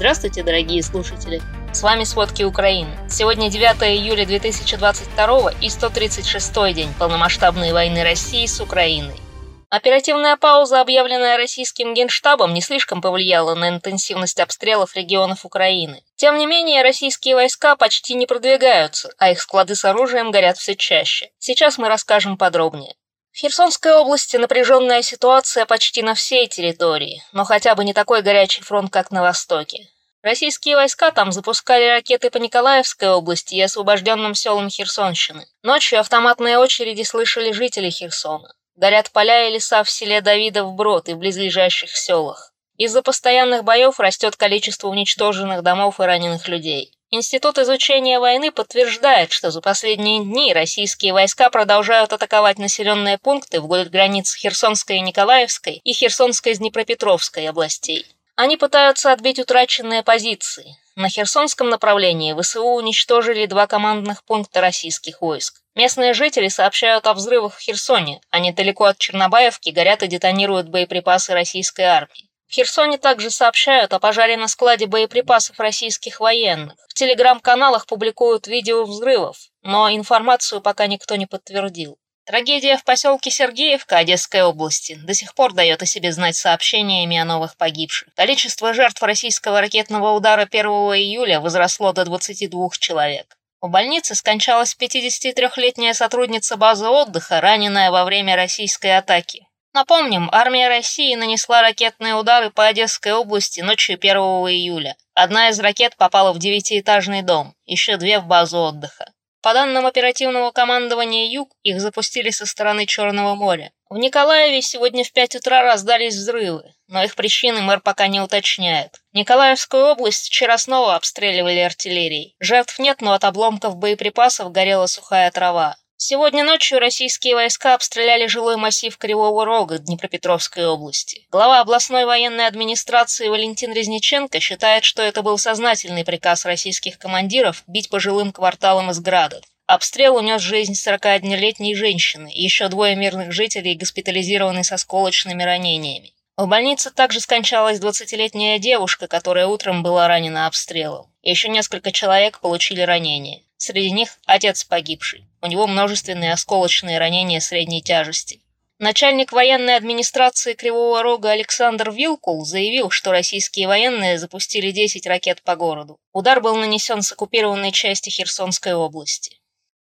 Здравствуйте, дорогие слушатели! С вами «Сводки Украины». Сегодня 9 июля 2022 и 136 день полномасштабной войны России с Украиной. Оперативная пауза, объявленная российским генштабом, не слишком повлияла на интенсивность обстрелов регионов Украины. Тем не менее, российские войска почти не продвигаются, а их склады с оружием горят все чаще. Сейчас мы расскажем подробнее. В Херсонской области напряженная ситуация почти на всей территории, но хотя бы не такой горячий фронт, как на востоке. Российские войска там запускали ракеты по Николаевской области и освобожденным селам Херсонщины. Ночью автоматные очереди слышали жители Херсона. Горят поля и леса в селе Давидов Брод и в близлежащих селах. Из-за постоянных боев растет количество уничтоженных домов и раненых людей. Институт изучения войны подтверждает, что за последние дни российские войска продолжают атаковать населенные пункты вдоль границ Херсонской и Николаевской и Херсонской и Днепропетровской областей. Они пытаются отбить утраченные позиции. На Херсонском направлении ВСУ уничтожили два командных пункта российских войск. Местные жители сообщают о взрывах в Херсоне, а недалеко от Чернобаевки горят и детонируют боеприпасы российской армии. В Херсоне также сообщают о пожаре на складе боеприпасов российских военных. В телеграм-каналах публикуют видео взрывов, но информацию пока никто не подтвердил. Трагедия в поселке Сергеевка Одесской области до сих пор дает о себе знать сообщениями о новых погибших. Количество жертв российского ракетного удара 1 июля возросло до 22 человек. В больнице скончалась 53-летняя сотрудница базы отдыха, раненая во время российской атаки. Напомним, армия России нанесла ракетные удары по Одесской области ночью 1 июля. Одна из ракет попала в девятиэтажный дом, еще две в базу отдыха. По данным оперативного командования «Юг», их запустили со стороны Черного моря. В Николаеве сегодня в 5 утра раздались взрывы, но их причины мэр пока не уточняет. Николаевскую область вчера снова обстреливали артиллерией. Жертв нет, но от обломков боеприпасов горела сухая трава. Сегодня ночью российские войска обстреляли жилой массив Кривого Рога Днепропетровской области. Глава областной военной администрации Валентин Резниченко считает, что это был сознательный приказ российских командиров бить по жилым кварталам из градов. Обстрел унес жизнь 41-летней женщины, и еще двое мирных жителей госпитализированы со сколочными ранениями. В больнице также скончалась 20-летняя девушка, которая утром была ранена обстрелом. Еще несколько человек получили ранения. Среди них отец погибший. У него множественные осколочные ранения средней тяжести. Начальник военной администрации Кривого Рога Александр Вилкул заявил, что российские военные запустили 10 ракет по городу. Удар был нанесен с оккупированной части Херсонской области.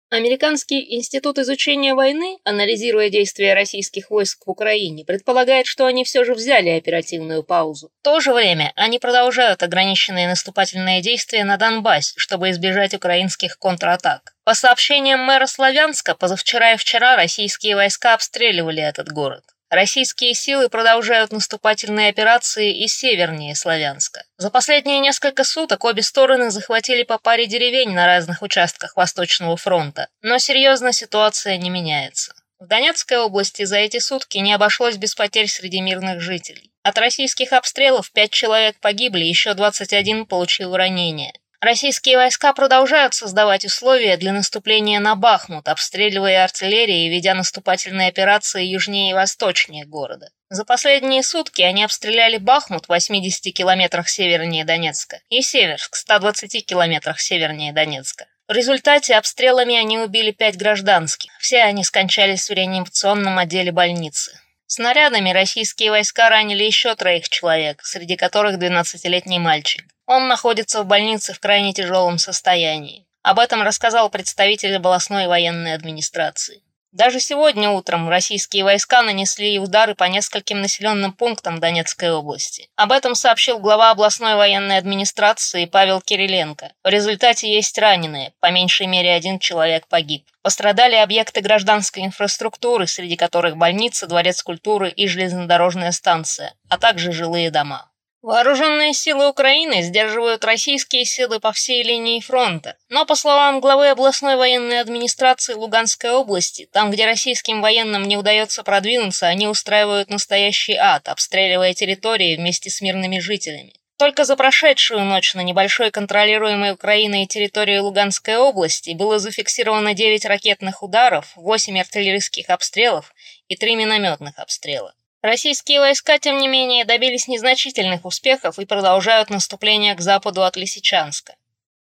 Американский институт изучения войны, анализируя действия российских войск в Украине, предполагает, что они все же взяли оперативную паузу. В то же время они продолжают ограниченные наступательные действия на Донбассе, чтобы избежать украинских контратак. По сообщениям мэра Славянска, позавчера и вчера российские войска обстреливали этот город. Российские силы продолжают наступательные операции и севернее Славянска. За последние несколько суток обе стороны захватили по паре деревень на разных участках Восточного фронта, но серьезно ситуация не меняется. В Донецкой области за эти сутки не обошлось без потерь среди мирных жителей. От российских обстрелов 5 человек погибли, еще 21 получил ранения. Российские войска продолжают создавать условия для наступления на Бахмут, обстреливая артиллерией и ведя наступательные операции южнее и восточнее города. За последние сутки они обстреляли Бахмут в 80 километрах севернее Донецка и Северск в 120 километрах севернее Донецка. В результате обстрелами они убили пять гражданских. Все они скончались в реанимационном отделе больницы. Снарядами российские войска ранили еще троих человек, среди которых 12-летний мальчик. Он находится в больнице в крайне тяжелом состоянии. Об этом рассказал представитель областной военной администрации. Даже сегодня утром российские войска нанесли удары по нескольким населенным пунктам Донецкой области. Об этом сообщил глава областной военной администрации Павел Кириленко. В результате есть раненые, по меньшей мере один человек погиб. Пострадали объекты гражданской инфраструктуры, среди которых больница, дворец культуры и железнодорожная станция, а также жилые дома. Вооруженные силы Украины сдерживают российские силы по всей линии фронта. Но, по словам главы областной военной администрации Луганской области, там, где российским военным не удается продвинуться, они устраивают настоящий ад, обстреливая территории вместе с мирными жителями. Только за прошедшую ночь на небольшой контролируемой Украиной территории Луганской области было зафиксировано 9 ракетных ударов, 8 артиллерийских обстрелов и 3 минометных обстрела. Российские войска, тем не менее, добились незначительных успехов и продолжают наступление к западу от Лисичанска.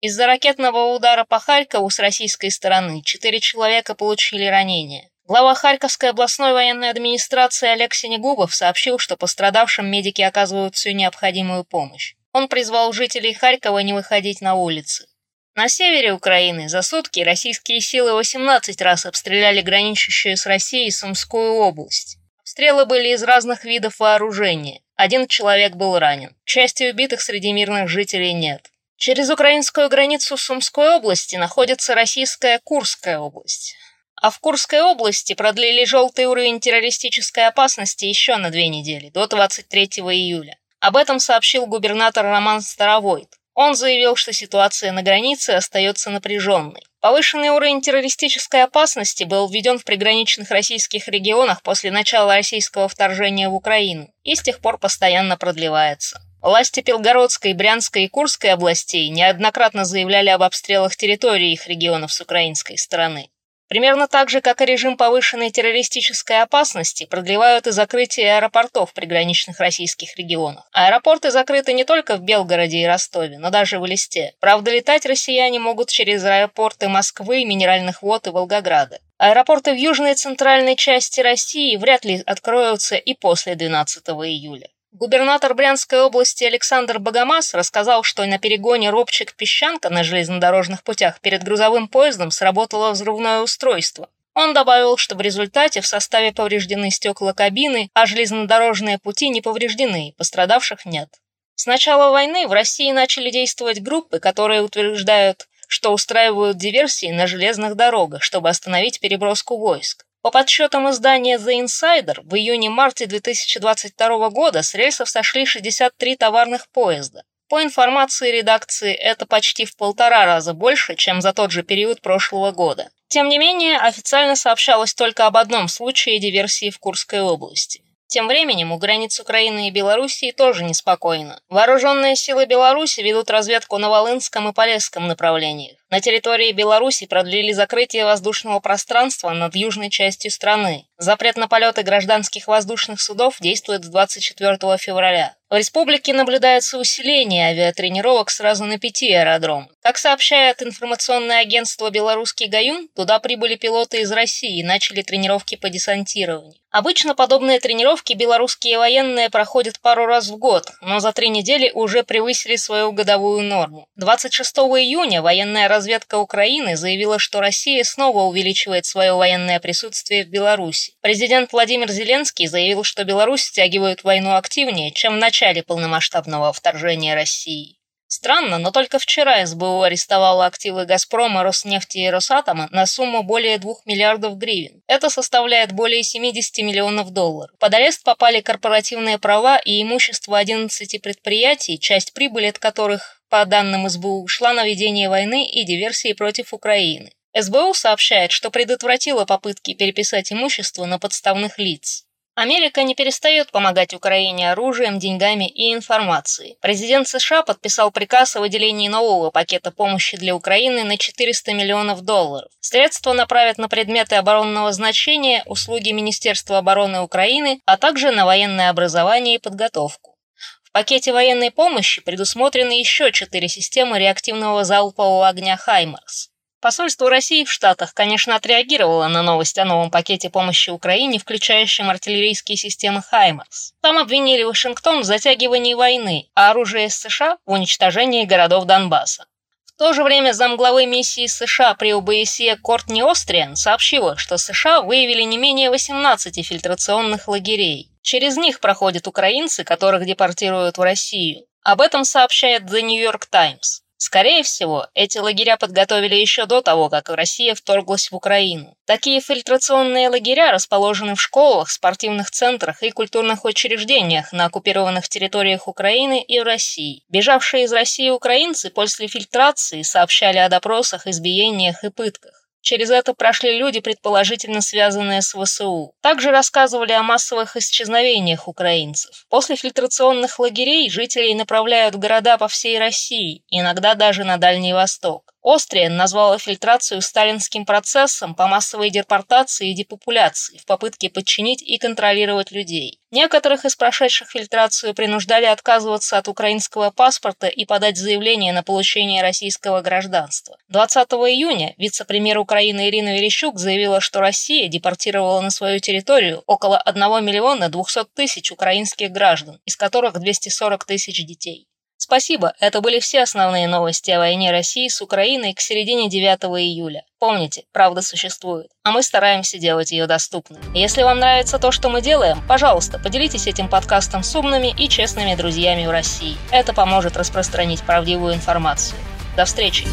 Из-за ракетного удара по Харькову с российской стороны четыре человека получили ранения. Глава Харьковской областной военной администрации Олег Синегубов сообщил, что пострадавшим медики оказывают всю необходимую помощь. Он призвал жителей Харькова не выходить на улицы. На севере Украины за сутки российские силы 18 раз обстреляли граничащую с Россией Сумскую область. Обстрелы были из разных видов вооружения. Один человек был ранен. К счастью, убитых среди мирных жителей нет. Через украинскую границу Сумской области находится российская Курская область. А в Курской области продлили желтый уровень террористической опасности еще на две недели, до 23 июля. Об этом сообщил губернатор Роман Старовойт. Он заявил, что ситуация на границе остается напряженной. Повышенный уровень террористической опасности был введен в приграничных российских регионах после начала российского вторжения в Украину и с тех пор постоянно продлевается. Власти Белгородской, Брянской и Курской областей неоднократно заявляли об обстрелах территории их регионов с украинской стороны. Примерно так же, как и режим повышенной террористической опасности, продлевают и закрытие аэропортов в приграничных российских регионах. Аэропорты закрыты не только в Белгороде и Ростове, но даже в Элисте. Правда, летать россияне могут через аэропорты Москвы, Минеральных вод и Волгограда. Аэропорты в южной и центральной части России вряд ли откроются и после 12 июля. Губернатор Брянской области Александр Богомаз рассказал, что на перегоне Робчик-Песчанка на железнодорожных путях перед грузовым поездом сработало взрывное устройство. Он добавил, что в результате в составе повреждены стекла кабины, а железнодорожные пути не повреждены, пострадавших нет. С начала войны в России начали действовать группы, которые утверждают, что устраивают диверсии на железных дорогах, чтобы остановить переброску войск. По подсчетам издания The Insider, в июне-марте 2022 года с рельсов сошли 63 товарных поезда. По информации редакции, это почти в полтора раза больше, чем за тот же период прошлого года. Тем не менее, официально сообщалось только об одном случае диверсии в Курской области. Тем временем у границ Украины и Белоруссии тоже неспокойно. Вооруженные силы Беларуси ведут разведку на Волынском и Полесском направлениях. На территории Беларуси продлили закрытие воздушного пространства над южной частью страны. Запрет на полеты гражданских воздушных судов действует с 24 февраля. В республике наблюдается усиление авиатренировок сразу на пяти аэродромах. Как сообщает информационное агентство «Белорусский Гаюн», туда прибыли пилоты из России и начали тренировки по десантированию. Обычно подобные тренировки белорусские военные проходят пару раз в год, но за три недели уже превысили свою годовую норму. 26 июня военная разведка Украины заявила, что Россия снова увеличивает свое военное присутствие в Беларуси. Президент Владимир Зеленский заявил, что Беларусь стягивает войну активнее, чем в начале начале полномасштабного вторжения России. Странно, но только вчера СБУ арестовала активы «Газпрома», «Роснефти» и «Росатома» на сумму более 2 миллиардов гривен. Это составляет более 70 миллионов долларов. Под арест попали корпоративные права и имущество 11 предприятий, часть прибыли от которых, по данным СБУ, шла на ведение войны и диверсии против Украины. СБУ сообщает, что предотвратила попытки переписать имущество на подставных лиц. Америка не перестает помогать Украине оружием, деньгами и информацией. Президент США подписал приказ о выделении нового пакета помощи для Украины на 400 миллионов долларов. Средства направят на предметы оборонного значения, услуги Министерства обороны Украины, а также на военное образование и подготовку. В пакете военной помощи предусмотрены еще четыре системы реактивного залпового огня «Хаймарс». Посольство России в Штатах, конечно, отреагировало на новость о новом пакете помощи Украине, включающем артиллерийские системы «Хаймарс». Там обвинили Вашингтон в затягивании войны, а оружие США в уничтожении городов Донбасса. В то же время замглавы миссии США при ОБСЕ Кортни Остриан сообщила, что США выявили не менее 18 фильтрационных лагерей. Через них проходят украинцы, которых депортируют в Россию. Об этом сообщает The New York Times. Скорее всего, эти лагеря подготовили еще до того, как Россия вторглась в Украину. Такие фильтрационные лагеря расположены в школах, спортивных центрах и культурных учреждениях на оккупированных территориях Украины и России. Бежавшие из России украинцы после фильтрации сообщали о допросах, избиениях и пытках. Через это прошли люди, предположительно связанные с ВСУ. Также рассказывали о массовых исчезновениях украинцев. После фильтрационных лагерей жителей направляют в города по всей России, иногда даже на Дальний Восток. Остриен назвала фильтрацию сталинским процессом по массовой депортации и депопуляции в попытке подчинить и контролировать людей. Некоторых из прошедших фильтрацию принуждали отказываться от украинского паспорта и подать заявление на получение российского гражданства. 20 июня вице-премьер Украины Ирина Верещук заявила, что Россия депортировала на свою территорию около 1 миллиона 200 тысяч украинских граждан, из которых 240 тысяч детей. Спасибо, это были все основные новости о войне России с Украиной к середине 9 июля. Помните, правда существует, а мы стараемся делать ее доступной. Если вам нравится то, что мы делаем, пожалуйста, поделитесь этим подкастом с умными и честными друзьями в России. Это поможет распространить правдивую информацию. До встречи!